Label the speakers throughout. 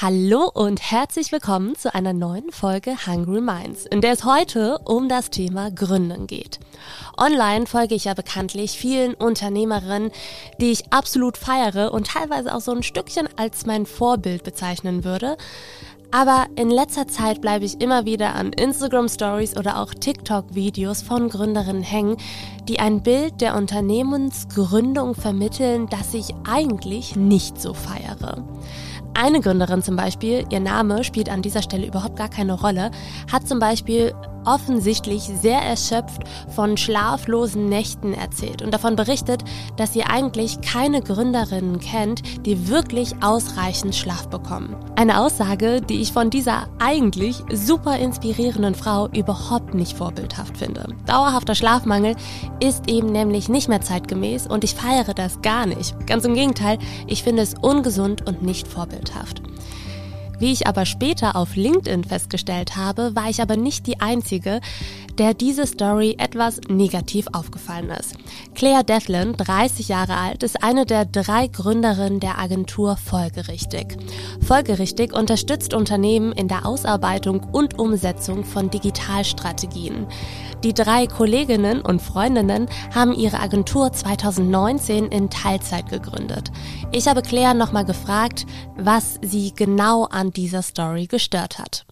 Speaker 1: Hallo und herzlich willkommen zu einer neuen Folge Hungry Minds, in der es heute um das Thema Gründen geht. Online folge ich ja bekanntlich vielen Unternehmerinnen, die ich absolut feiere und teilweise auch so ein Stückchen als mein Vorbild bezeichnen würde. Aber in letzter Zeit bleibe ich immer wieder an Instagram Stories oder auch TikTok Videos von Gründerinnen hängen, die ein Bild der Unternehmensgründung vermitteln, das ich eigentlich nicht so feiere. Eine Gründerin zum Beispiel, ihr Name spielt an dieser Stelle überhaupt gar keine Rolle, hat zum Beispiel offensichtlich sehr erschöpft von schlaflosen Nächten erzählt und davon berichtet, dass sie eigentlich keine Gründerinnen kennt, die wirklich ausreichend Schlaf bekommen. Eine Aussage, die ich von dieser eigentlich super inspirierenden Frau überhaupt nicht vorbildhaft finde. Dauerhafter Schlafmangel ist eben nämlich nicht mehr zeitgemäß und ich feiere das gar nicht. Ganz im Gegenteil, ich finde es ungesund und nicht vorbildhaft. Wie ich aber später auf LinkedIn festgestellt habe, war ich aber nicht die Einzige, der diese Story etwas negativ aufgefallen ist. Claire Devlin, 30 Jahre alt, ist eine der drei Gründerinnen der Agentur Folgerichtig. Folgerichtig unterstützt Unternehmen in der Ausarbeitung und Umsetzung von Digitalstrategien. Die drei Kolleginnen und Freundinnen haben ihre Agentur 2019 in Teilzeit gegründet. Ich habe Claire nochmal gefragt, was sie genau an dieser Story gestört hat.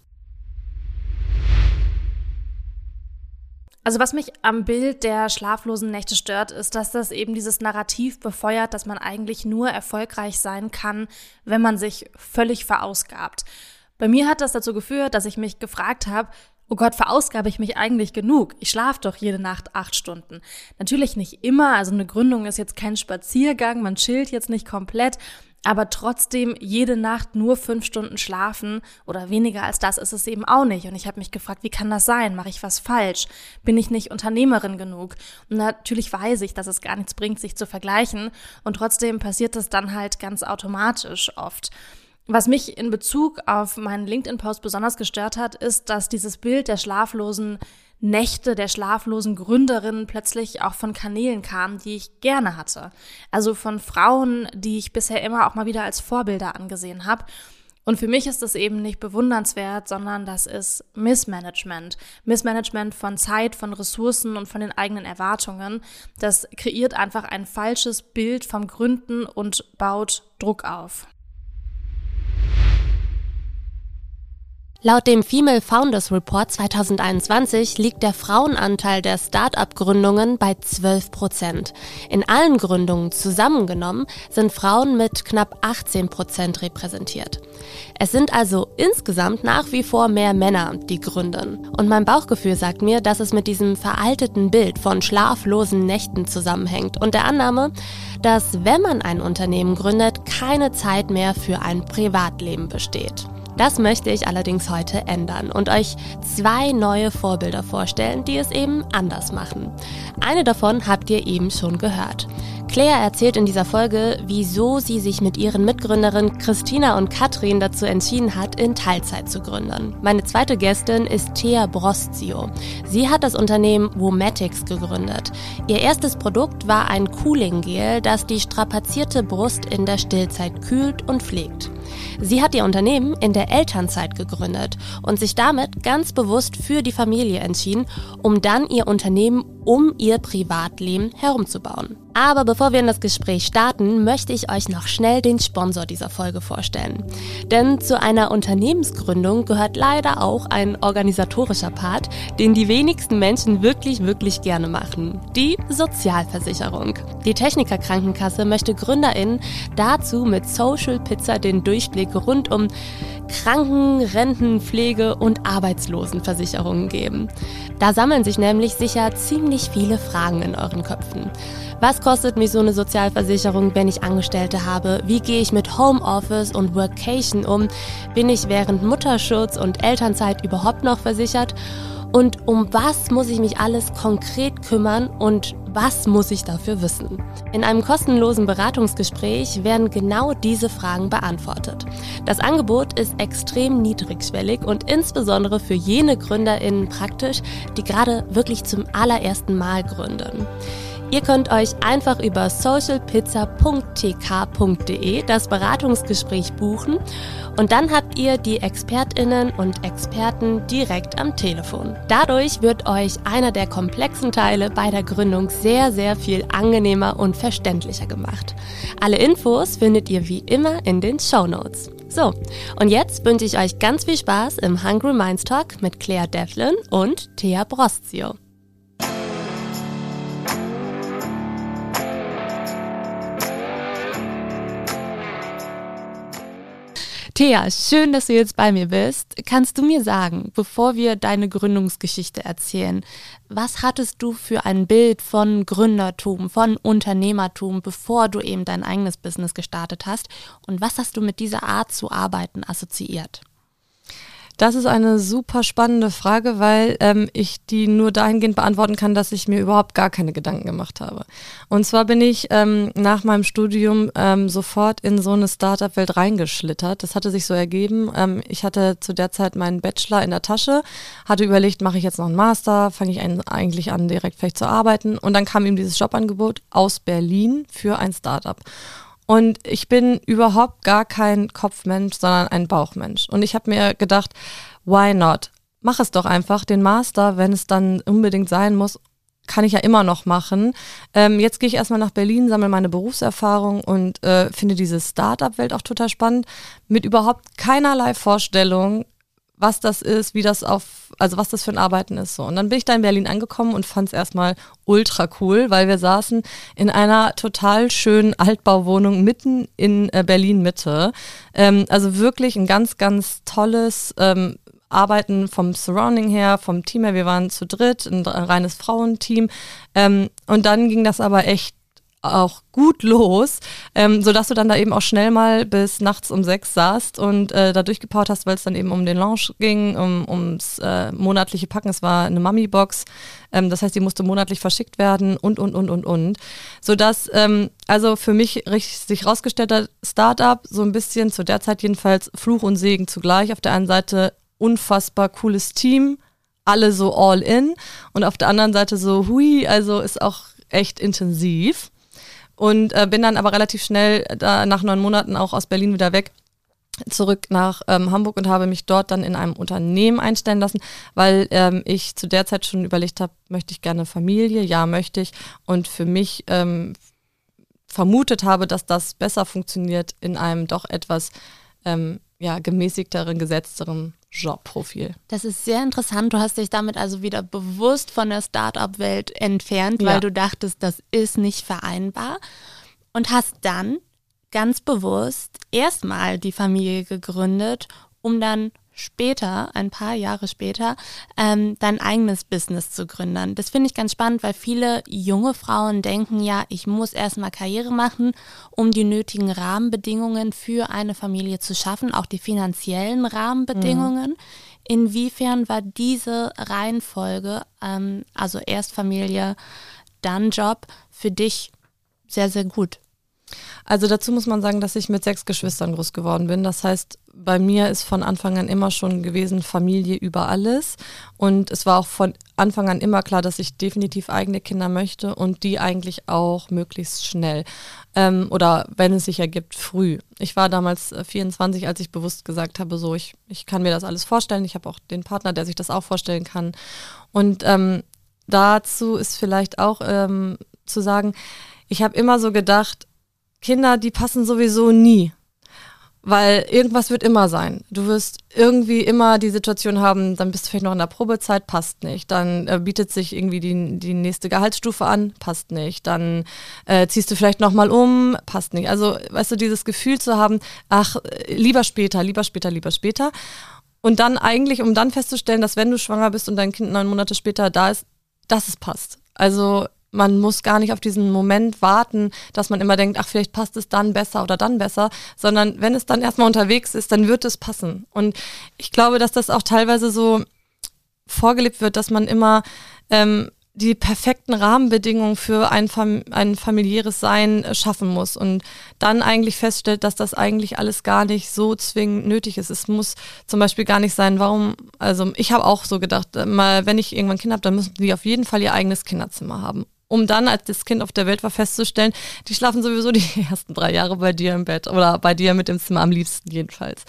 Speaker 2: Also was mich am Bild der schlaflosen Nächte stört, ist, dass das eben dieses Narrativ befeuert, dass man eigentlich nur erfolgreich sein kann, wenn man sich völlig verausgabt. Bei mir hat das dazu geführt, dass ich mich gefragt habe, oh Gott, verausgabe ich mich eigentlich genug? Ich schlafe doch jede Nacht acht Stunden. Natürlich nicht immer, also eine Gründung ist jetzt kein Spaziergang, man chillt jetzt nicht komplett, aber trotzdem jede Nacht nur fünf Stunden schlafen oder weniger als das ist es eben auch nicht. Und ich habe mich gefragt, wie kann das sein? Mache ich was falsch? Bin ich nicht Unternehmerin genug? Und natürlich weiß ich, dass es gar nichts bringt, sich zu vergleichen. Und trotzdem passiert das dann halt ganz automatisch oft. Was mich in Bezug auf meinen LinkedIn-Post besonders gestört hat, ist, dass dieses Bild der schlaflosen Nächte, der schlaflosen Gründerin plötzlich auch von Kanälen kam, die ich gerne hatte. Also von Frauen, die ich bisher immer auch mal wieder als Vorbilder angesehen habe. Und für mich ist das eben nicht bewundernswert, sondern das ist Missmanagement. Missmanagement von Zeit, von Ressourcen und von den eigenen Erwartungen. Das kreiert einfach ein falsches Bild vom Gründen und baut Druck auf.
Speaker 1: Laut dem Female Founders Report 2021 liegt der Frauenanteil der Start-up-Gründungen bei 12 Prozent. In allen Gründungen zusammengenommen sind Frauen mit knapp 18 Prozent repräsentiert. Es sind also insgesamt nach wie vor mehr Männer, die gründen. Und mein Bauchgefühl sagt mir, dass es mit diesem veralteten Bild von schlaflosen Nächten zusammenhängt und der Annahme, dass wenn man ein Unternehmen gründet, keine Zeit mehr für ein Privatleben besteht. Das möchte ich allerdings heute ändern und euch zwei neue Vorbilder vorstellen, die es eben anders machen. Eine davon habt ihr eben schon gehört. Claire erzählt in dieser Folge, wieso sie sich mit ihren Mitgründerinnen Christina und Katrin dazu entschieden hat, in Teilzeit zu gründen. Meine zweite Gästin ist Thea Brostio. Sie hat das Unternehmen Womatics gegründet. Ihr erstes Produkt war ein Cooling Gel, das die strapazierte Brust in der Stillzeit kühlt und pflegt. Sie hat ihr Unternehmen in der Elternzeit gegründet und sich damit ganz bewusst für die Familie entschieden, um dann ihr Unternehmen um ihr Privatleben herumzubauen. Aber bevor wir in das Gespräch starten, möchte ich euch noch schnell den Sponsor dieser Folge vorstellen. Denn zu einer Unternehmensgründung gehört leider auch ein organisatorischer Part, den die wenigsten Menschen wirklich, wirklich gerne machen. Die Sozialversicherung. Die Techniker Krankenkasse möchte GründerInnen dazu mit Social Pizza den Durchblick rund um Kranken-, Renten-, Pflege- und Arbeitslosenversicherungen geben. Da sammeln sich nämlich sicher ziemlich viele Fragen in euren Köpfen. Was kostet mich so eine Sozialversicherung, wenn ich Angestellte habe? Wie gehe ich mit Homeoffice und Workation um? Bin ich während Mutterschutz und Elternzeit überhaupt noch versichert? und um was muss ich mich alles konkret kümmern und was muss ich dafür wissen? In einem kostenlosen Beratungsgespräch werden genau diese Fragen beantwortet. Das Angebot ist extrem niedrigschwellig und insbesondere für jene GründerInnen praktisch, die gerade wirklich zum allerersten Mal gründen. Ihr könnt euch einfach über socialpizza.tk.de das Beratungsgespräch buchen und dann habt ihr die Expertinnen und Experten direkt am Telefon. Dadurch wird euch einer der komplexen Teile bei der Gründung sehr, sehr viel angenehmer und verständlicher gemacht. Alle Infos findet ihr wie immer in den Show Notes. So, und jetzt wünsche ich euch ganz viel Spaß im Hungry Minds Talk mit Claire Devlin und Thea Brostio. Thea, schön, dass du jetzt bei mir bist. Kannst du mir sagen, bevor wir deine Gründungsgeschichte erzählen, was hattest du für ein Bild von Gründertum, von Unternehmertum, bevor du eben dein eigenes Business gestartet hast? Und was hast du mit dieser Art zu arbeiten assoziiert?
Speaker 3: Das ist eine super spannende Frage, weil ähm, ich die nur dahingehend beantworten kann, dass ich mir überhaupt gar keine Gedanken gemacht habe. Und zwar bin ich ähm, nach meinem Studium ähm, sofort in so eine Startup-Welt reingeschlittert. Das hatte sich so ergeben. Ähm, ich hatte zu der Zeit meinen Bachelor in der Tasche, hatte überlegt, mache ich jetzt noch einen Master, fange ich ein, eigentlich an, direkt vielleicht zu arbeiten. Und dann kam ihm dieses Jobangebot aus Berlin für ein Startup. Und ich bin überhaupt gar kein Kopfmensch, sondern ein Bauchmensch. Und ich habe mir gedacht, why not? Mach es doch einfach, den Master, wenn es dann unbedingt sein muss, kann ich ja immer noch machen. Ähm, jetzt gehe ich erstmal nach Berlin, sammle meine Berufserfahrung und äh, finde diese Startup-Welt auch total spannend, mit überhaupt keinerlei Vorstellung, was das ist, wie das auf, also was das für ein Arbeiten ist. So. Und dann bin ich da in Berlin angekommen und fand es erstmal ultra cool, weil wir saßen in einer total schönen Altbauwohnung mitten in äh, Berlin Mitte. Ähm, also wirklich ein ganz, ganz tolles ähm, Arbeiten vom Surrounding her, vom Team her. Wir waren zu dritt, ein reines Frauenteam. Ähm, und dann ging das aber echt auch gut los, ähm, sodass du dann da eben auch schnell mal bis nachts um sechs saßt und äh, da durchgepowert hast, weil es dann eben um den Launch ging, um, ums äh, monatliche Packen. Es war eine Mummy-Box, ähm, das heißt, die musste monatlich verschickt werden und, und, und, und, und. Sodass ähm, also für mich sich rausgestellt hat, Startup so ein bisschen zu der Zeit jedenfalls Fluch und Segen zugleich. Auf der einen Seite unfassbar cooles Team, alle so all in und auf der anderen Seite so hui, also ist auch echt intensiv und äh, bin dann aber relativ schnell da nach neun Monaten auch aus Berlin wieder weg zurück nach ähm, Hamburg und habe mich dort dann in einem Unternehmen einstellen lassen, weil ähm, ich zu der Zeit schon überlegt habe, möchte ich gerne Familie? Ja, möchte ich. Und für mich ähm, vermutet habe, dass das besser funktioniert in einem doch etwas ähm, ja, gemäßigteren, gesetzteren Jobprofil.
Speaker 1: Das ist sehr interessant. Du hast dich damit also wieder bewusst von der Startup-Welt entfernt, weil ja. du dachtest, das ist nicht vereinbar und hast dann ganz bewusst erstmal die Familie gegründet, um dann später, ein paar Jahre später, ähm, dein eigenes Business zu gründen. Das finde ich ganz spannend, weil viele junge Frauen denken ja, ich muss erstmal Karriere machen, um die nötigen Rahmenbedingungen für eine Familie zu schaffen, auch die finanziellen Rahmenbedingungen. Mhm. Inwiefern war diese Reihenfolge, ähm, also erst Familie, dann Job, für dich sehr, sehr gut?
Speaker 3: Also dazu muss man sagen, dass ich mit sechs Geschwistern groß geworden bin. Das heißt, bei mir ist von Anfang an immer schon gewesen Familie über alles. Und es war auch von Anfang an immer klar, dass ich definitiv eigene Kinder möchte und die eigentlich auch möglichst schnell. Ähm, oder wenn es sich ergibt, früh. Ich war damals 24, äh, als ich bewusst gesagt habe, so, ich, ich kann mir das alles vorstellen. Ich habe auch den Partner, der sich das auch vorstellen kann. Und ähm, dazu ist vielleicht auch ähm, zu sagen, ich habe immer so gedacht, Kinder, die passen sowieso nie. Weil irgendwas wird immer sein. Du wirst irgendwie immer die Situation haben, dann bist du vielleicht noch in der Probezeit, passt nicht. Dann äh, bietet sich irgendwie die, die nächste Gehaltsstufe an, passt nicht. Dann äh, ziehst du vielleicht nochmal um, passt nicht. Also, weißt du, dieses Gefühl zu haben, ach, lieber später, lieber später, lieber später. Und dann eigentlich, um dann festzustellen, dass wenn du schwanger bist und dein Kind neun Monate später da ist, dass es passt. Also man muss gar nicht auf diesen Moment warten, dass man immer denkt, ach, vielleicht passt es dann besser oder dann besser, sondern wenn es dann erstmal unterwegs ist, dann wird es passen. Und ich glaube, dass das auch teilweise so vorgelebt wird, dass man immer ähm, die perfekten Rahmenbedingungen für ein, Fam ein familiäres Sein schaffen muss und dann eigentlich feststellt, dass das eigentlich alles gar nicht so zwingend nötig ist. Es muss zum Beispiel gar nicht sein, warum, also ich habe auch so gedacht, äh, mal, wenn ich irgendwann Kinder habe, dann müssen die auf jeden Fall ihr eigenes Kinderzimmer haben. Um dann, als das Kind auf der Welt war, festzustellen, die schlafen sowieso die ersten drei Jahre bei dir im Bett oder bei dir mit dem Zimmer am liebsten jedenfalls.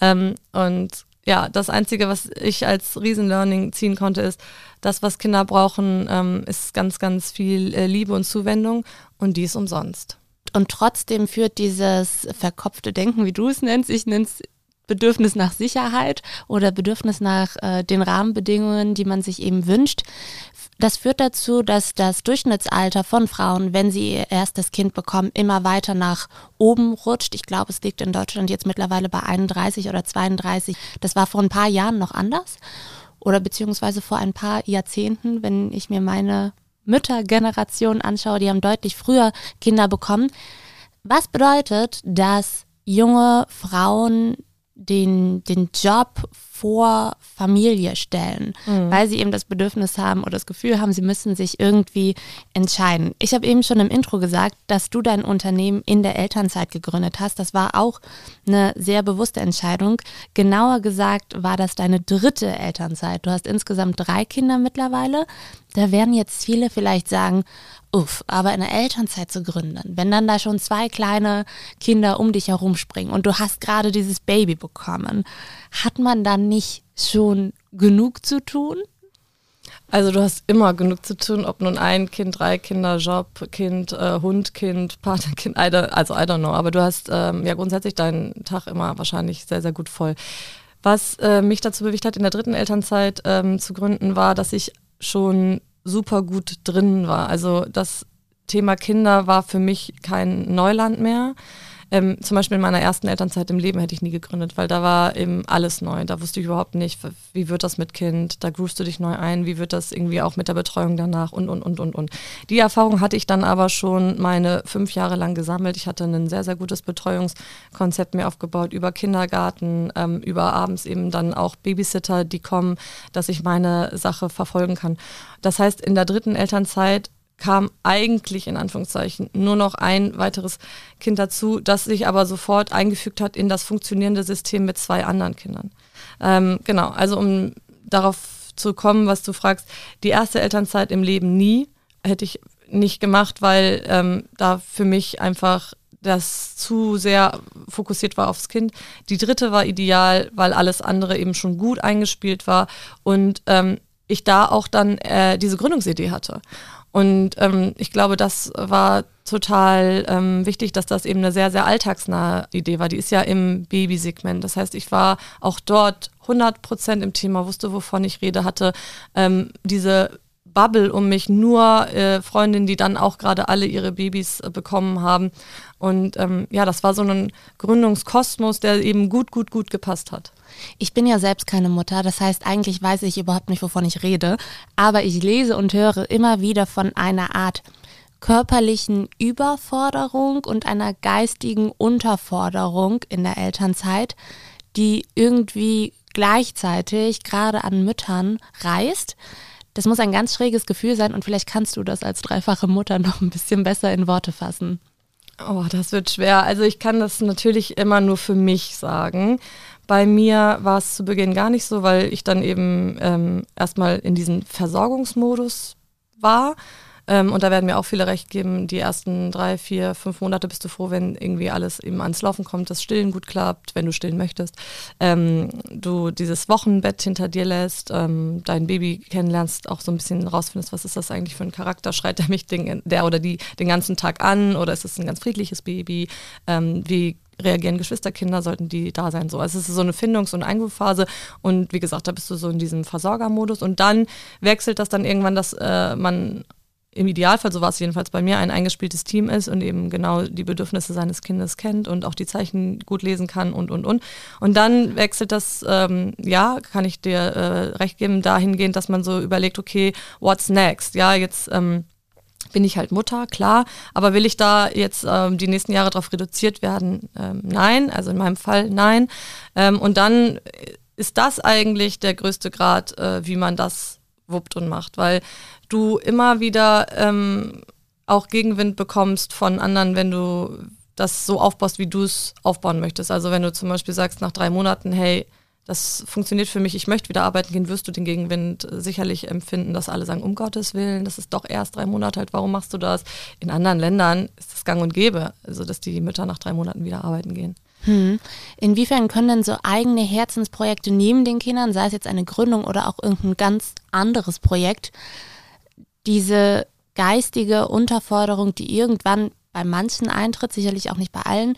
Speaker 3: Ähm, und ja, das Einzige, was ich als Riesenlearning ziehen konnte, ist, das, was Kinder brauchen, ähm, ist ganz, ganz viel äh, Liebe und Zuwendung und die ist umsonst.
Speaker 1: Und trotzdem führt dieses verkopfte Denken, wie du es nennst, ich nenne es Bedürfnis nach Sicherheit oder Bedürfnis nach äh, den Rahmenbedingungen, die man sich eben wünscht, das führt dazu, dass das Durchschnittsalter von Frauen, wenn sie ihr erstes Kind bekommen, immer weiter nach oben rutscht. Ich glaube, es liegt in Deutschland jetzt mittlerweile bei 31 oder 32. Das war vor ein paar Jahren noch anders oder beziehungsweise vor ein paar Jahrzehnten, wenn ich mir meine Müttergeneration anschaue, die haben deutlich früher Kinder bekommen. Was bedeutet, dass junge Frauen den, den Job vor Familie stellen, mhm. weil sie eben das Bedürfnis haben oder das Gefühl haben, sie müssen sich irgendwie entscheiden. Ich habe eben schon im Intro gesagt, dass du dein Unternehmen in der Elternzeit gegründet hast. Das war auch eine sehr bewusste Entscheidung. Genauer gesagt war das deine dritte Elternzeit. Du hast insgesamt drei Kinder mittlerweile. Da werden jetzt viele vielleicht sagen, uff, aber in der Elternzeit zu gründen, wenn dann da schon zwei kleine Kinder um dich herumspringen und du hast gerade dieses Baby bekommen, hat man dann nicht schon genug zu tun?
Speaker 3: Also du hast immer genug zu tun, ob nun ein Kind, drei Kinder, Job, Kind, äh, Hund, Kind, Partnerkind, also I don't know. Aber du hast ähm, ja grundsätzlich deinen Tag immer wahrscheinlich sehr, sehr gut voll. Was äh, mich dazu bewegt hat, in der dritten Elternzeit ähm, zu gründen, war, dass ich schon super gut drin war. Also das Thema Kinder war für mich kein Neuland mehr. Ähm, zum Beispiel in meiner ersten Elternzeit im Leben hätte ich nie gegründet, weil da war eben alles neu. Da wusste ich überhaupt nicht, wie wird das mit Kind, da groovst du dich neu ein, wie wird das irgendwie auch mit der Betreuung danach und, und, und, und, und. Die Erfahrung hatte ich dann aber schon meine fünf Jahre lang gesammelt. Ich hatte ein sehr, sehr gutes Betreuungskonzept mir aufgebaut über Kindergarten, ähm, über abends eben dann auch Babysitter, die kommen, dass ich meine Sache verfolgen kann. Das heißt, in der dritten Elternzeit kam eigentlich in Anführungszeichen nur noch ein weiteres Kind dazu, das sich aber sofort eingefügt hat in das funktionierende System mit zwei anderen Kindern. Ähm, genau, also um darauf zu kommen, was du fragst, die erste Elternzeit im Leben nie hätte ich nicht gemacht, weil ähm, da für mich einfach das zu sehr fokussiert war aufs Kind. Die dritte war ideal, weil alles andere eben schon gut eingespielt war und ähm, ich da auch dann äh, diese Gründungsidee hatte. Und ähm, ich glaube, das war total ähm, wichtig, dass das eben eine sehr, sehr alltagsnahe Idee war. Die ist ja im Babysegment. Das heißt, ich war auch dort 100 Prozent im Thema, wusste, wovon ich rede, hatte ähm, diese Bubble um mich, nur äh, Freundinnen, die dann auch gerade alle ihre Babys äh, bekommen haben. Und ähm, ja, das war so ein Gründungskosmos, der eben gut, gut, gut gepasst hat.
Speaker 1: Ich bin ja selbst keine Mutter, das heißt, eigentlich weiß ich überhaupt nicht, wovon ich rede, aber ich lese und höre immer wieder von einer Art körperlichen Überforderung und einer geistigen Unterforderung in der Elternzeit, die irgendwie gleichzeitig gerade an Müttern reißt. Das muss ein ganz schräges Gefühl sein und vielleicht kannst du das als dreifache Mutter noch ein bisschen besser in Worte fassen.
Speaker 3: Oh, das wird schwer. Also ich kann das natürlich immer nur für mich sagen. Bei mir war es zu Beginn gar nicht so, weil ich dann eben ähm, erstmal in diesem Versorgungsmodus war. Ähm, und da werden mir auch viele recht geben, die ersten drei, vier, fünf Monate bist du froh, wenn irgendwie alles eben ans Laufen kommt, das Stillen gut klappt, wenn du stillen möchtest. Ähm, du dieses Wochenbett hinter dir lässt, ähm, dein Baby kennenlernst, auch so ein bisschen rausfindest, was ist das eigentlich für ein Charakter, schreit er mich den, der oder die den ganzen Tag an oder ist es ein ganz friedliches Baby? Ähm, wie reagieren Geschwisterkinder, sollten die da sein. So. Also es ist so eine Findungs- und Einwurfphase und wie gesagt, da bist du so in diesem Versorgermodus und dann wechselt das dann irgendwann, dass äh, man im Idealfall, so war es jedenfalls bei mir, ein eingespieltes Team ist und eben genau die Bedürfnisse seines Kindes kennt und auch die Zeichen gut lesen kann und, und, und. Und dann wechselt das, ähm, ja, kann ich dir äh, recht geben, dahingehend, dass man so überlegt, okay, what's next? Ja, jetzt ähm, bin ich halt Mutter, klar, aber will ich da jetzt ähm, die nächsten Jahre darauf reduziert werden? Ähm, nein, also in meinem Fall nein. Ähm, und dann ist das eigentlich der größte Grad, äh, wie man das wuppt und macht, weil du immer wieder ähm, auch Gegenwind bekommst von anderen, wenn du das so aufbaust, wie du es aufbauen möchtest. Also wenn du zum Beispiel sagst nach drei Monaten, hey, das funktioniert für mich, ich möchte wieder arbeiten gehen, wirst du den Gegenwind sicherlich empfinden, dass alle sagen, um Gottes Willen, das ist doch erst drei Monate alt, warum machst du das? In anderen Ländern ist das gang und gäbe, also dass die Mütter nach drei Monaten wieder arbeiten gehen.
Speaker 1: Hm. Inwiefern können denn so eigene Herzensprojekte neben den Kindern, sei es jetzt eine Gründung oder auch irgendein ganz anderes Projekt, diese geistige Unterforderung, die irgendwann bei manchen eintritt, sicherlich auch nicht bei allen,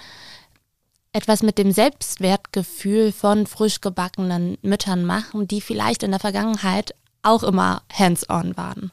Speaker 1: etwas mit dem Selbstwertgefühl von frisch gebackenen Müttern machen, die vielleicht in der Vergangenheit auch immer hands-on waren?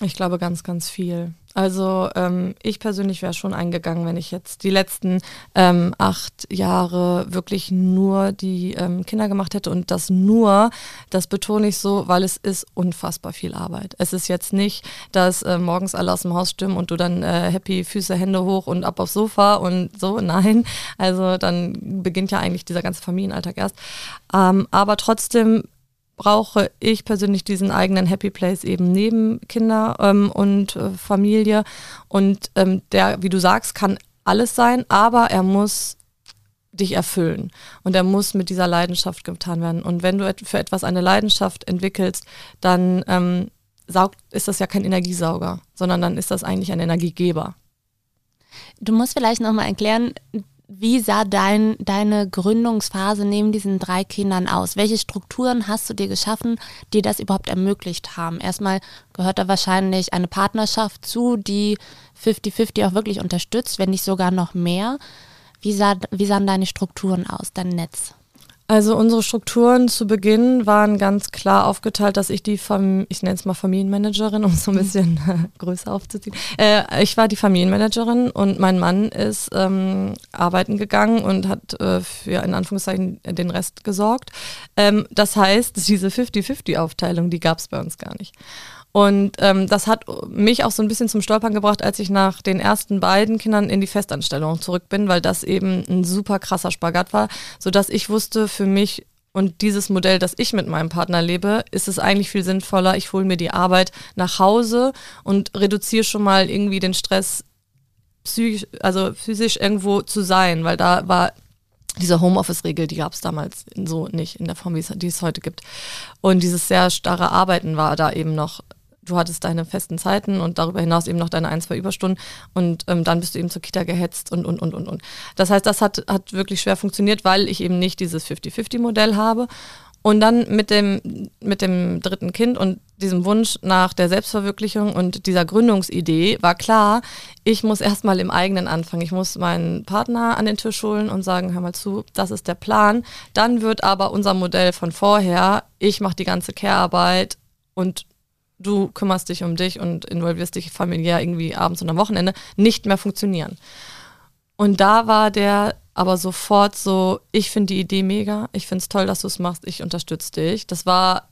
Speaker 3: Ich glaube ganz, ganz viel. Also ähm, ich persönlich wäre schon eingegangen, wenn ich jetzt die letzten ähm, acht Jahre wirklich nur die ähm, Kinder gemacht hätte und das nur, das betone ich so, weil es ist unfassbar viel Arbeit. Es ist jetzt nicht, dass äh, morgens alle aus dem Haus stimmen und du dann äh, happy Füße, Hände hoch und ab aufs Sofa und so. Nein, also dann beginnt ja eigentlich dieser ganze Familienalltag erst. Ähm, aber trotzdem brauche ich persönlich diesen eigenen Happy Place eben neben Kinder ähm, und äh, Familie. Und ähm, der, wie du sagst, kann alles sein, aber er muss dich erfüllen und er muss mit dieser Leidenschaft getan werden. Und wenn du für etwas eine Leidenschaft entwickelst, dann ähm, saugt, ist das ja kein Energiesauger, sondern dann ist das eigentlich ein Energiegeber.
Speaker 1: Du musst vielleicht nochmal erklären, wie sah dein, deine Gründungsphase neben diesen drei Kindern aus? Welche Strukturen hast du dir geschaffen, die das überhaupt ermöglicht haben? Erstmal gehört da wahrscheinlich eine Partnerschaft zu, die 50-50 auch wirklich unterstützt, wenn nicht sogar noch mehr. Wie, sah, wie sahen deine Strukturen aus, dein Netz?
Speaker 3: Also unsere Strukturen zu Beginn waren ganz klar aufgeteilt, dass ich die, Fam ich nenne es mal Familienmanagerin, um so ein bisschen äh, größer aufzuziehen. Äh, ich war die Familienmanagerin und mein Mann ist ähm, arbeiten gegangen und hat äh, für in Anführungszeichen den Rest gesorgt. Ähm, das heißt, diese 50-50-Aufteilung, die gab es bei uns gar nicht. Und ähm, das hat mich auch so ein bisschen zum Stolpern gebracht, als ich nach den ersten beiden Kindern in die Festanstellung zurück bin, weil das eben ein super krasser Spagat war, sodass ich wusste, für mich und dieses Modell, das ich mit meinem Partner lebe, ist es eigentlich viel sinnvoller. Ich hole mir die Arbeit nach Hause und reduziere schon mal irgendwie den Stress, psychisch, also physisch irgendwo zu sein, weil da war diese Homeoffice-Regel, die gab es damals so nicht in der Form, wie es heute gibt. Und dieses sehr starre Arbeiten war da eben noch du hattest deine festen Zeiten und darüber hinaus eben noch deine ein, zwei Überstunden und ähm, dann bist du eben zur Kita gehetzt und, und, und, und, und. Das heißt, das hat, hat wirklich schwer funktioniert, weil ich eben nicht dieses 50-50-Modell habe. Und dann mit dem, mit dem dritten Kind und diesem Wunsch nach der Selbstverwirklichung und dieser Gründungsidee war klar, ich muss erstmal im eigenen anfangen. Ich muss meinen Partner an den Tisch holen und sagen, hör mal zu, das ist der Plan. Dann wird aber unser Modell von vorher, ich mache die ganze Care-Arbeit und du kümmerst dich um dich und involvierst dich familiär irgendwie abends und am Wochenende, nicht mehr funktionieren. Und da war der aber sofort so, ich finde die Idee mega, ich finde es toll, dass du es machst, ich unterstütze dich. Das war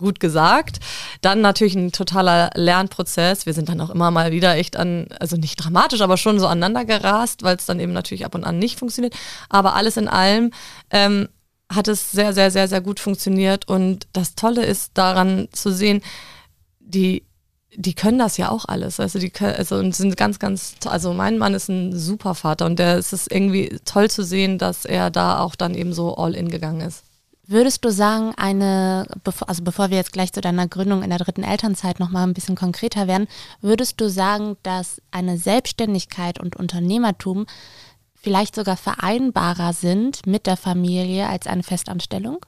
Speaker 3: gut gesagt. Dann natürlich ein totaler Lernprozess. Wir sind dann auch immer mal wieder echt an, also nicht dramatisch, aber schon so aneinander gerast, weil es dann eben natürlich ab und an nicht funktioniert. Aber alles in allem ähm, hat es sehr, sehr, sehr, sehr gut funktioniert. Und das Tolle ist daran zu sehen, die, die können das ja auch alles. Also die können, also und sind ganz, ganz, also mein Mann ist ein super Vater und der ist es irgendwie toll zu sehen, dass er da auch dann eben so all in gegangen ist.
Speaker 1: Würdest du sagen, eine, also bevor wir jetzt gleich zu deiner Gründung in der dritten Elternzeit nochmal ein bisschen konkreter werden, würdest du sagen, dass eine Selbstständigkeit und Unternehmertum vielleicht sogar vereinbarer sind mit der Familie als eine Festanstellung?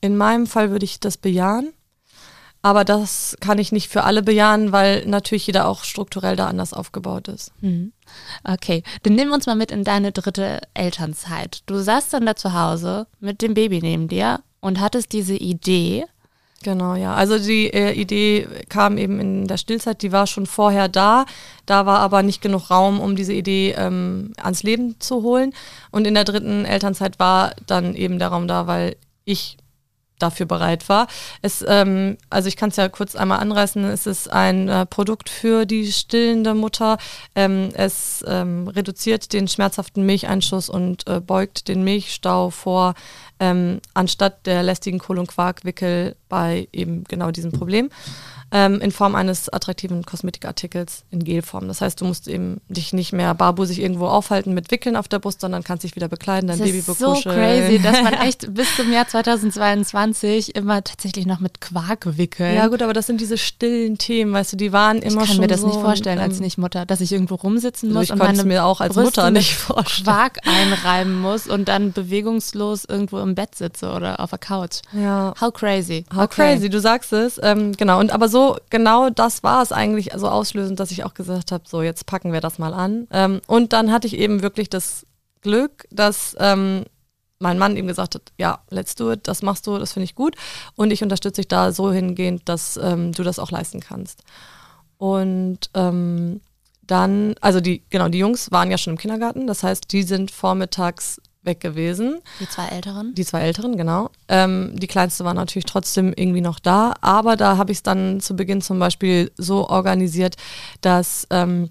Speaker 3: In meinem Fall würde ich das bejahen. Aber das kann ich nicht für alle bejahen, weil natürlich jeder auch strukturell da anders aufgebaut ist.
Speaker 1: Mhm. Okay, dann nehmen wir uns mal mit in deine dritte Elternzeit. Du saßt dann da zu Hause mit dem Baby neben dir und hattest diese Idee.
Speaker 3: Genau, ja. Also die äh, Idee kam eben in der Stillzeit, die war schon vorher da. Da war aber nicht genug Raum, um diese Idee ähm, ans Leben zu holen. Und in der dritten Elternzeit war dann eben der Raum da, weil ich dafür bereit war. Es, ähm, also ich kann es ja kurz einmal anreißen. Es ist ein äh, Produkt für die stillende Mutter. Ähm, es ähm, reduziert den schmerzhaften Milcheinschuss und äh, beugt den Milchstau vor, ähm, anstatt der lästigen Kohl- und Quarkwickel bei eben genau diesem Problem ähm, in Form eines attraktiven Kosmetikartikels in Gelform. Das heißt, du musst eben dich nicht mehr barbusig irgendwo aufhalten mit Wickeln auf der Brust, sondern kannst dich wieder bekleiden, dein
Speaker 1: das
Speaker 3: Baby
Speaker 1: ist so crazy, dass man echt bis zum Jahr 2022 immer tatsächlich noch mit Quark wickelt.
Speaker 3: Ja gut, aber das sind diese stillen Themen, weißt du, die waren immer schon Ich
Speaker 1: kann mir das
Speaker 3: so
Speaker 1: nicht vorstellen als ähm, Nicht-Mutter, dass ich irgendwo rumsitzen muss
Speaker 3: also ich und meine
Speaker 1: mir
Speaker 3: auch als Brüste Mutter nicht vorstellen.
Speaker 1: Quark einreiben muss und dann bewegungslos irgendwo im Bett sitze oder auf der Couch.
Speaker 3: Ja.
Speaker 1: How crazy.
Speaker 3: How okay. crazy, du sagst es. Ähm, genau, und aber so genau das war es eigentlich, also auslösend, dass ich auch gesagt habe, so jetzt packen wir das mal an. Ähm, und dann hatte ich eben wirklich das Glück, dass ähm, mein Mann ihm gesagt hat, ja, let's do it, das machst du, das finde ich gut. Und ich unterstütze dich da so hingehend, dass ähm, du das auch leisten kannst. Und ähm, dann, also die, genau, die Jungs waren ja schon im Kindergarten, das heißt, die sind vormittags weg gewesen.
Speaker 1: Die zwei Älteren?
Speaker 3: Die zwei Älteren, genau. Ähm, die kleinste war natürlich trotzdem irgendwie noch da, aber da habe ich es dann zu Beginn zum Beispiel so organisiert, dass ähm,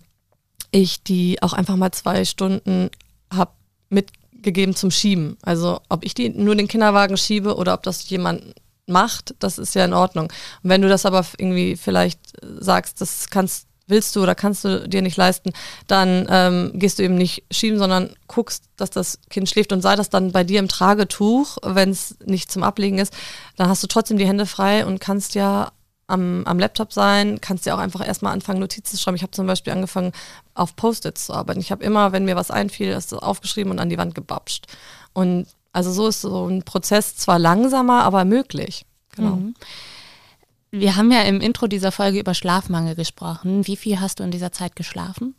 Speaker 3: ich die auch einfach mal zwei Stunden habe mitgegeben zum Schieben. Also ob ich die nur den Kinderwagen schiebe oder ob das jemand macht, das ist ja in Ordnung. Und wenn du das aber irgendwie vielleicht sagst, das kannst willst du oder kannst du dir nicht leisten, dann ähm, gehst du eben nicht schieben, sondern guckst, dass das Kind schläft und sei das dann bei dir im Tragetuch, wenn es nicht zum Ablegen ist, dann hast du trotzdem die Hände frei und kannst ja am, am Laptop sein, kannst ja auch einfach erstmal anfangen, Notizen zu schreiben. Ich habe zum Beispiel angefangen, auf Post-its zu arbeiten. Ich habe immer, wenn mir was einfiel, das aufgeschrieben und an die Wand gebapscht. Und also so ist so ein Prozess zwar langsamer, aber möglich. Genau. Mhm.
Speaker 1: Wir haben ja im Intro dieser Folge über Schlafmangel gesprochen. Wie viel hast du in dieser Zeit geschlafen?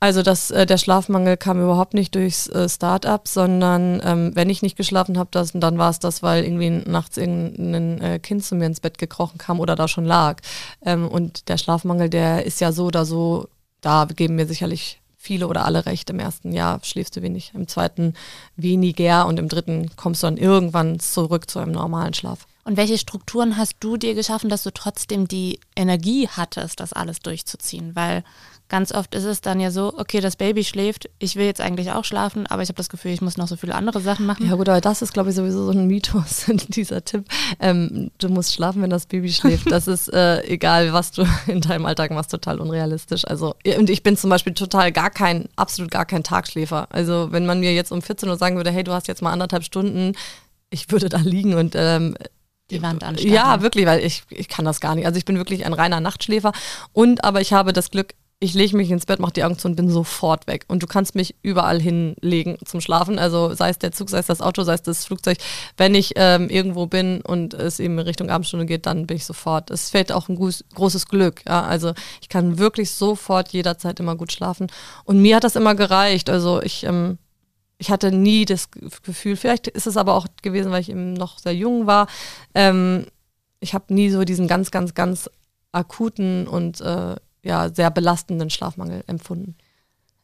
Speaker 3: Also das, äh, der Schlafmangel kam überhaupt nicht durchs äh, Start-up, sondern ähm, wenn ich nicht geschlafen habe, dann war es das, weil irgendwie nachts irgendein äh, Kind zu mir ins Bett gekrochen kam oder da schon lag. Ähm, und der Schlafmangel, der ist ja so oder so, da geben mir sicherlich viele oder alle recht. Im ersten Jahr schläfst du wenig, im zweiten weniger und im dritten kommst du dann irgendwann zurück zu einem normalen Schlaf.
Speaker 1: Und welche Strukturen hast du dir geschaffen, dass du trotzdem die Energie hattest, das alles durchzuziehen? Weil ganz oft ist es dann ja so, okay, das Baby schläft, ich will jetzt eigentlich auch schlafen, aber ich habe das Gefühl, ich muss noch so viele andere Sachen machen.
Speaker 3: Ja gut, aber das ist, glaube ich, sowieso so ein Mythos, dieser Tipp. Ähm, du musst schlafen, wenn das Baby schläft. Das ist äh, egal, was du in deinem Alltag machst, total unrealistisch. Also, und ich bin zum Beispiel total gar kein, absolut gar kein Tagschläfer. Also wenn man mir jetzt um 14 Uhr sagen würde, hey, du hast jetzt mal anderthalb Stunden, ich würde da liegen und ähm,
Speaker 1: die Wand anstarren.
Speaker 3: Ja, wirklich, weil ich, ich kann das gar nicht. Also ich bin wirklich ein reiner Nachtschläfer. Und aber ich habe das Glück, ich lege mich ins Bett, mache die Augen zu und bin sofort weg. Und du kannst mich überall hinlegen zum Schlafen. Also sei es der Zug, sei es das Auto, sei es das Flugzeug. Wenn ich ähm, irgendwo bin und es eben in Richtung Abendstunde geht, dann bin ich sofort. Es fällt auch ein großes Glück. Ja? Also ich kann wirklich sofort jederzeit immer gut schlafen. Und mir hat das immer gereicht. Also ich ähm, ich hatte nie das Gefühl, vielleicht ist es aber auch gewesen, weil ich eben noch sehr jung war. Ähm, ich habe nie so diesen ganz, ganz, ganz akuten und äh, ja, sehr belastenden Schlafmangel empfunden.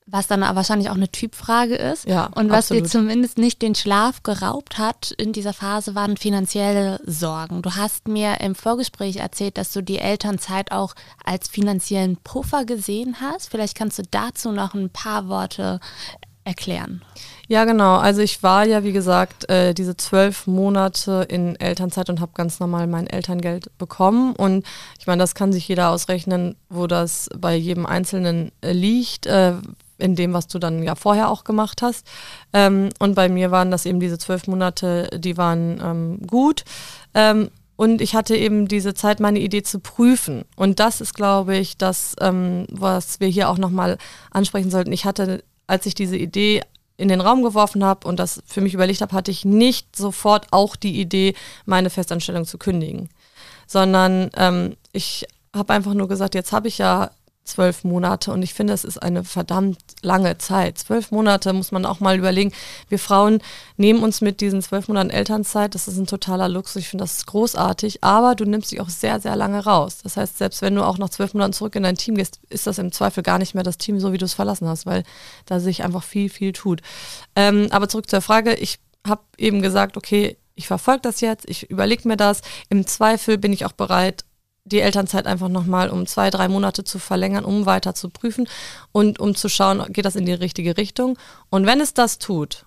Speaker 1: Was dann wahrscheinlich auch eine Typfrage ist.
Speaker 3: Ja,
Speaker 1: und was absolut. dir zumindest nicht den Schlaf geraubt hat in dieser Phase, waren finanzielle Sorgen. Du hast mir im Vorgespräch erzählt, dass du die Elternzeit auch als finanziellen Puffer gesehen hast. Vielleicht kannst du dazu noch ein paar Worte erklären.
Speaker 3: Ja, genau. Also ich war ja, wie gesagt, äh, diese zwölf Monate in Elternzeit und habe ganz normal mein Elterngeld bekommen. Und ich meine, das kann sich jeder ausrechnen, wo das bei jedem Einzelnen äh, liegt. Äh, in dem, was du dann ja vorher auch gemacht hast. Ähm, und bei mir waren das eben diese zwölf Monate, die waren ähm, gut. Ähm, und ich hatte eben diese Zeit, meine Idee zu prüfen. Und das ist, glaube ich, das, ähm, was wir hier auch nochmal ansprechen sollten. Ich hatte als ich diese Idee in den Raum geworfen habe und das für mich überlegt habe, hatte ich nicht sofort auch die Idee, meine Festanstellung zu kündigen, sondern ähm, ich habe einfach nur gesagt, jetzt habe ich ja zwölf Monate und ich finde, es ist eine verdammt lange Zeit. Zwölf Monate muss man auch mal überlegen. Wir Frauen nehmen uns mit diesen zwölf Monaten Elternzeit, das ist ein totaler Luxus, ich finde das ist großartig, aber du nimmst dich auch sehr, sehr lange raus. Das heißt, selbst wenn du auch nach zwölf Monaten zurück in dein Team gehst, ist das im Zweifel gar nicht mehr das Team, so wie du es verlassen hast, weil da sich einfach viel, viel tut. Ähm, aber zurück zur Frage, ich habe eben gesagt, okay, ich verfolge das jetzt, ich überlege mir das. Im Zweifel bin ich auch bereit, die Elternzeit einfach nochmal um zwei, drei Monate zu verlängern, um weiter zu prüfen und um zu schauen, geht das in die richtige Richtung. Und wenn es das tut,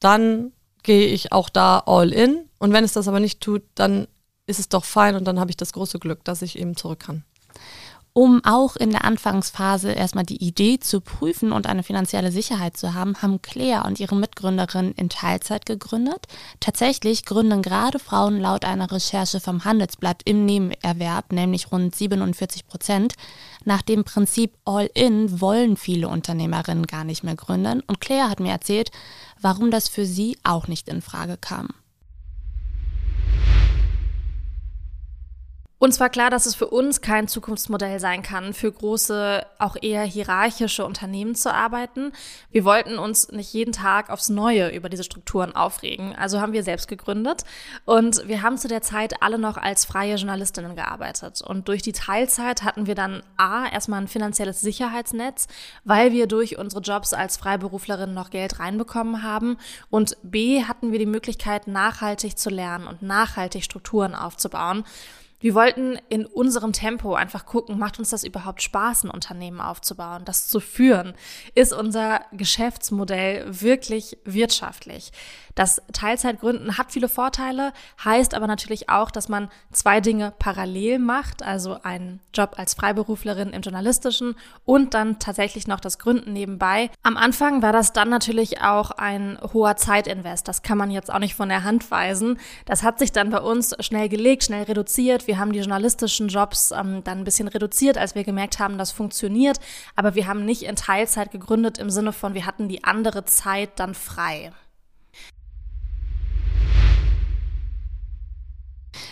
Speaker 3: dann gehe ich auch da all in. Und wenn es das aber nicht tut, dann ist es doch fein und dann habe ich das große Glück, dass ich eben zurück kann
Speaker 1: um auch in der Anfangsphase erstmal die Idee zu prüfen und eine finanzielle Sicherheit zu haben, haben Claire und ihre Mitgründerin in Teilzeit gegründet. Tatsächlich gründen gerade Frauen laut einer Recherche vom Handelsblatt im Nebenerwerb, nämlich rund 47 Prozent. Nach dem Prinzip All-In wollen viele Unternehmerinnen gar nicht mehr gründen und Claire hat mir erzählt, warum das für sie auch nicht in Frage kam.
Speaker 2: Uns war klar, dass es für uns kein Zukunftsmodell sein kann, für große, auch eher hierarchische Unternehmen zu arbeiten. Wir wollten uns nicht jeden Tag aufs Neue über diese Strukturen aufregen. Also haben wir selbst gegründet und wir haben zu der Zeit alle noch als freie Journalistinnen gearbeitet. Und durch die Teilzeit hatten wir dann A, erstmal ein finanzielles Sicherheitsnetz, weil wir durch unsere Jobs als Freiberuflerin noch Geld reinbekommen haben. Und B, hatten wir die Möglichkeit, nachhaltig zu lernen und nachhaltig Strukturen aufzubauen. Wir wollten in unserem Tempo einfach gucken, macht uns das überhaupt Spaß, ein Unternehmen aufzubauen, das zu führen? Ist unser Geschäftsmodell wirklich wirtschaftlich? Das Teilzeitgründen hat viele Vorteile, heißt aber natürlich auch, dass man zwei Dinge parallel macht, also einen Job als Freiberuflerin im Journalistischen und dann tatsächlich noch das Gründen nebenbei. Am Anfang war das dann natürlich auch ein hoher Zeitinvest. Das kann man jetzt auch nicht von der Hand weisen. Das hat sich dann bei uns schnell gelegt, schnell reduziert. Wir haben die journalistischen Jobs ähm, dann ein bisschen reduziert, als wir gemerkt haben, das funktioniert. Aber wir haben nicht in Teilzeit gegründet im Sinne von, wir hatten die andere Zeit dann frei.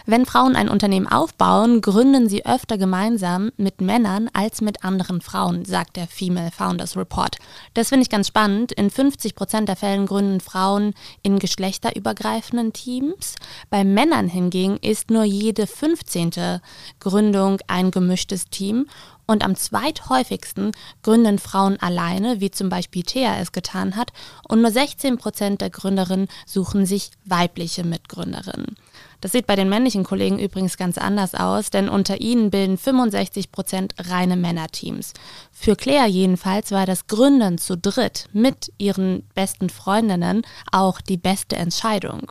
Speaker 1: Wenn Frauen ein Unternehmen aufbauen, gründen sie öfter gemeinsam mit Männern als mit anderen Frauen, sagt der Female Founders Report. Das finde ich ganz spannend. In 50 Prozent der Fällen gründen Frauen in geschlechterübergreifenden Teams. Bei Männern hingegen ist nur jede 15. Gründung ein gemischtes Team und am zweithäufigsten gründen Frauen alleine, wie zum Beispiel Thea es getan hat, und nur 16 Prozent der Gründerinnen suchen sich weibliche Mitgründerinnen. Das sieht bei den männlichen Kollegen übrigens ganz anders aus, denn unter ihnen bilden 65 Prozent reine Männerteams. Für Claire jedenfalls war das Gründen zu dritt mit ihren besten Freundinnen auch die beste Entscheidung.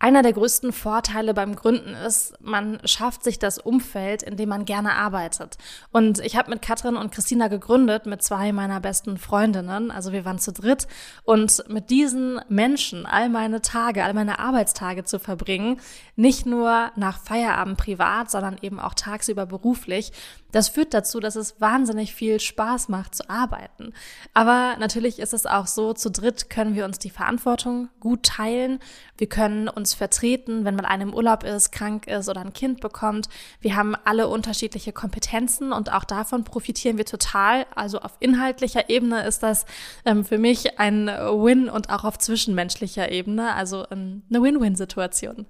Speaker 2: Einer der größten Vorteile beim Gründen ist, man schafft sich das Umfeld, in dem man gerne arbeitet. Und ich habe mit Katrin und Christina gegründet, mit zwei meiner besten Freundinnen. Also wir waren zu dritt. Und mit diesen Menschen all meine Tage, all meine Arbeitstage zu verbringen, nicht nur nach Feierabend privat, sondern eben auch tagsüber beruflich, das führt dazu, dass es wahnsinnig viel Spaß macht zu arbeiten. Aber natürlich ist es auch so, zu dritt können wir uns die Verantwortung gut teilen. Wir können uns vertreten, wenn man einem Urlaub ist, krank ist oder ein Kind bekommt. Wir haben alle unterschiedliche Kompetenzen und auch davon profitieren wir total. Also auf inhaltlicher Ebene ist das ähm, für mich ein Win und auch auf zwischenmenschlicher Ebene, also ähm, eine Win-Win-Situation.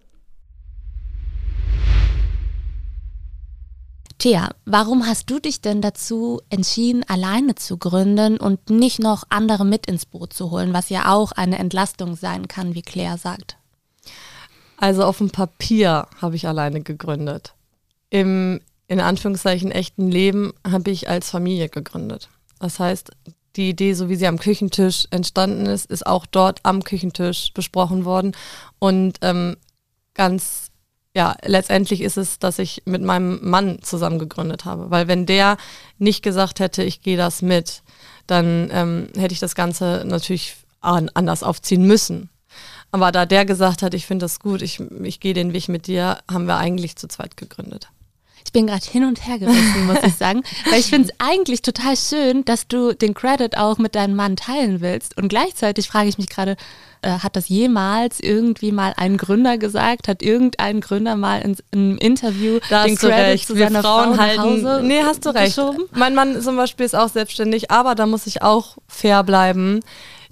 Speaker 1: Thea, warum hast du dich denn dazu entschieden, alleine zu gründen und nicht noch andere mit ins Boot zu holen, was ja auch eine Entlastung sein kann, wie Claire sagt?
Speaker 3: Also auf dem Papier habe ich alleine gegründet. Im in Anführungszeichen echten Leben habe ich als Familie gegründet. Das heißt, die Idee, so wie sie am Küchentisch entstanden ist, ist auch dort am Küchentisch besprochen worden. Und ähm, ganz ja, letztendlich ist es, dass ich mit meinem Mann zusammen gegründet habe. Weil wenn der nicht gesagt hätte, ich gehe das mit, dann ähm, hätte ich das Ganze natürlich anders aufziehen müssen. Aber da der gesagt hat, ich finde das gut, ich, ich gehe den Weg mit dir, haben wir eigentlich zu zweit gegründet.
Speaker 1: Ich bin gerade hin und her gerissen, muss ich sagen. Weil ich finde es eigentlich total schön, dass du den Credit auch mit deinem Mann teilen willst. Und gleichzeitig frage ich mich gerade, äh, hat das jemals irgendwie mal ein Gründer gesagt? Hat irgendein Gründer mal in, einem Interview
Speaker 3: da
Speaker 1: den
Speaker 3: Credit
Speaker 1: recht.
Speaker 3: zu seiner Frauen
Speaker 1: Frau
Speaker 3: halten?
Speaker 1: Hause
Speaker 3: Nee, hast du recht.
Speaker 1: geschoben?
Speaker 3: Mein Mann zum Beispiel ist auch selbstständig, aber da muss ich auch fair bleiben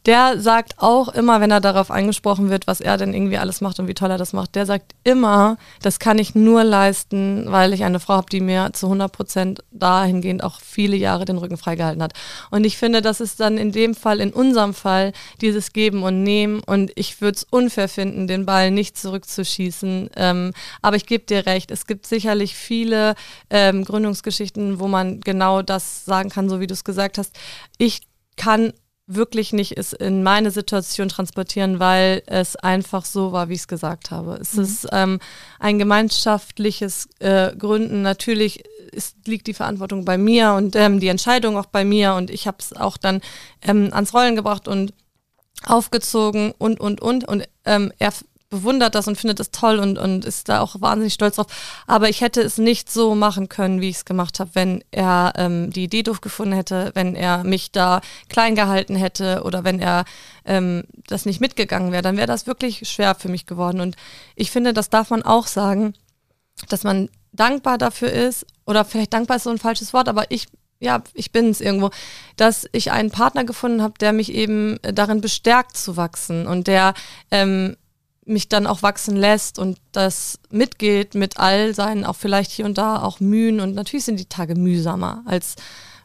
Speaker 3: der sagt auch immer, wenn er darauf angesprochen wird, was er denn irgendwie alles macht und wie toll er das macht, der sagt immer, das kann ich nur leisten, weil ich eine Frau habe, die mir zu 100 Prozent dahingehend auch viele Jahre den Rücken freigehalten hat. Und ich finde, das ist dann in dem Fall, in unserem Fall, dieses Geben und Nehmen. Und ich würde es unfair finden, den Ball nicht zurückzuschießen. Ähm, aber ich gebe dir recht, es gibt sicherlich viele ähm, Gründungsgeschichten, wo man genau das sagen kann, so wie du es gesagt hast. Ich kann wirklich nicht es in meine Situation transportieren, weil es einfach so war, wie ich es gesagt habe. Es mhm. ist ähm, ein gemeinschaftliches äh, Gründen. Natürlich ist, liegt die Verantwortung bei mir und ähm, die Entscheidung auch bei mir und ich habe es auch dann ähm, ans Rollen gebracht und aufgezogen und und und und ähm, er bewundert das und findet es toll und, und ist da auch wahnsinnig stolz drauf. Aber ich hätte es nicht so machen können, wie ich es gemacht habe, wenn er ähm, die Idee doof gefunden hätte, wenn er mich da klein gehalten hätte oder wenn er ähm, das nicht mitgegangen wäre, dann wäre das wirklich schwer für mich geworden. Und ich finde, das darf man auch sagen, dass man dankbar dafür ist, oder vielleicht dankbar ist so ein falsches Wort, aber ich ja, ich bin es irgendwo, dass ich einen Partner gefunden habe, der mich eben darin bestärkt zu wachsen und der ähm, mich dann auch wachsen lässt und das mitgeht mit all seinen auch vielleicht hier und da auch Mühen. Und natürlich sind die Tage mühsamer als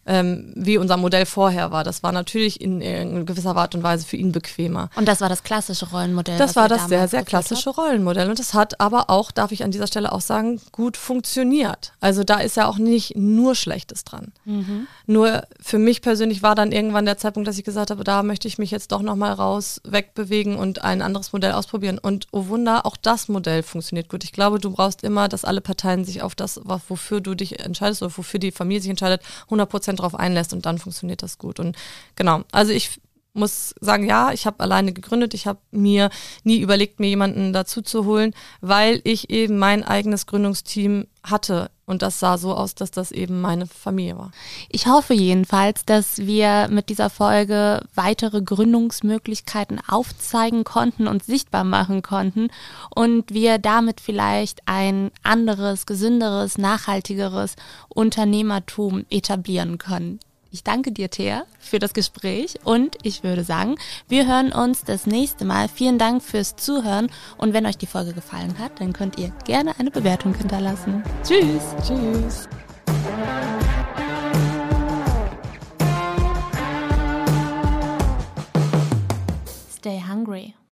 Speaker 3: ähm, wie unser Modell vorher war. Das war natürlich in, in, gewisser Art und Weise für ihn bequemer.
Speaker 1: Und das war das klassische Rollenmodell.
Speaker 3: Das war das sehr, sehr klassische? Rollenmodell. Und das hat aber auch, darf ich an dieser Stelle auch sagen, gut funktioniert. Also da ist ja auch nicht nur Schlechtes dran. Mhm. Nur für mich persönlich war dann irgendwann der Zeitpunkt, dass ich gesagt habe, da möchte ich mich jetzt doch nochmal raus, wegbewegen und ein anderes Modell ausprobieren. Und oh Wunder, auch das Modell funktioniert gut. Ich glaube, du brauchst immer, dass alle Parteien sich auf das, wofür du dich entscheidest oder wofür die Familie sich entscheidet, 100 Prozent drauf einlässt und dann funktioniert das gut. Und genau, also ich muss sagen, ja, ich habe alleine gegründet. Ich habe mir nie überlegt, mir jemanden dazu zu holen, weil ich eben mein eigenes Gründungsteam hatte. Und das sah so aus, dass das eben meine Familie war.
Speaker 1: Ich hoffe jedenfalls, dass wir mit dieser Folge weitere Gründungsmöglichkeiten aufzeigen konnten und sichtbar machen konnten und wir damit vielleicht ein anderes, gesünderes, nachhaltigeres Unternehmertum etablieren können. Ich danke dir, Thea, für das Gespräch und ich würde sagen, wir hören uns das nächste Mal. Vielen Dank fürs Zuhören und wenn euch die Folge gefallen hat, dann könnt ihr gerne eine Bewertung hinterlassen. Tschüss. Tschüss. Stay hungry.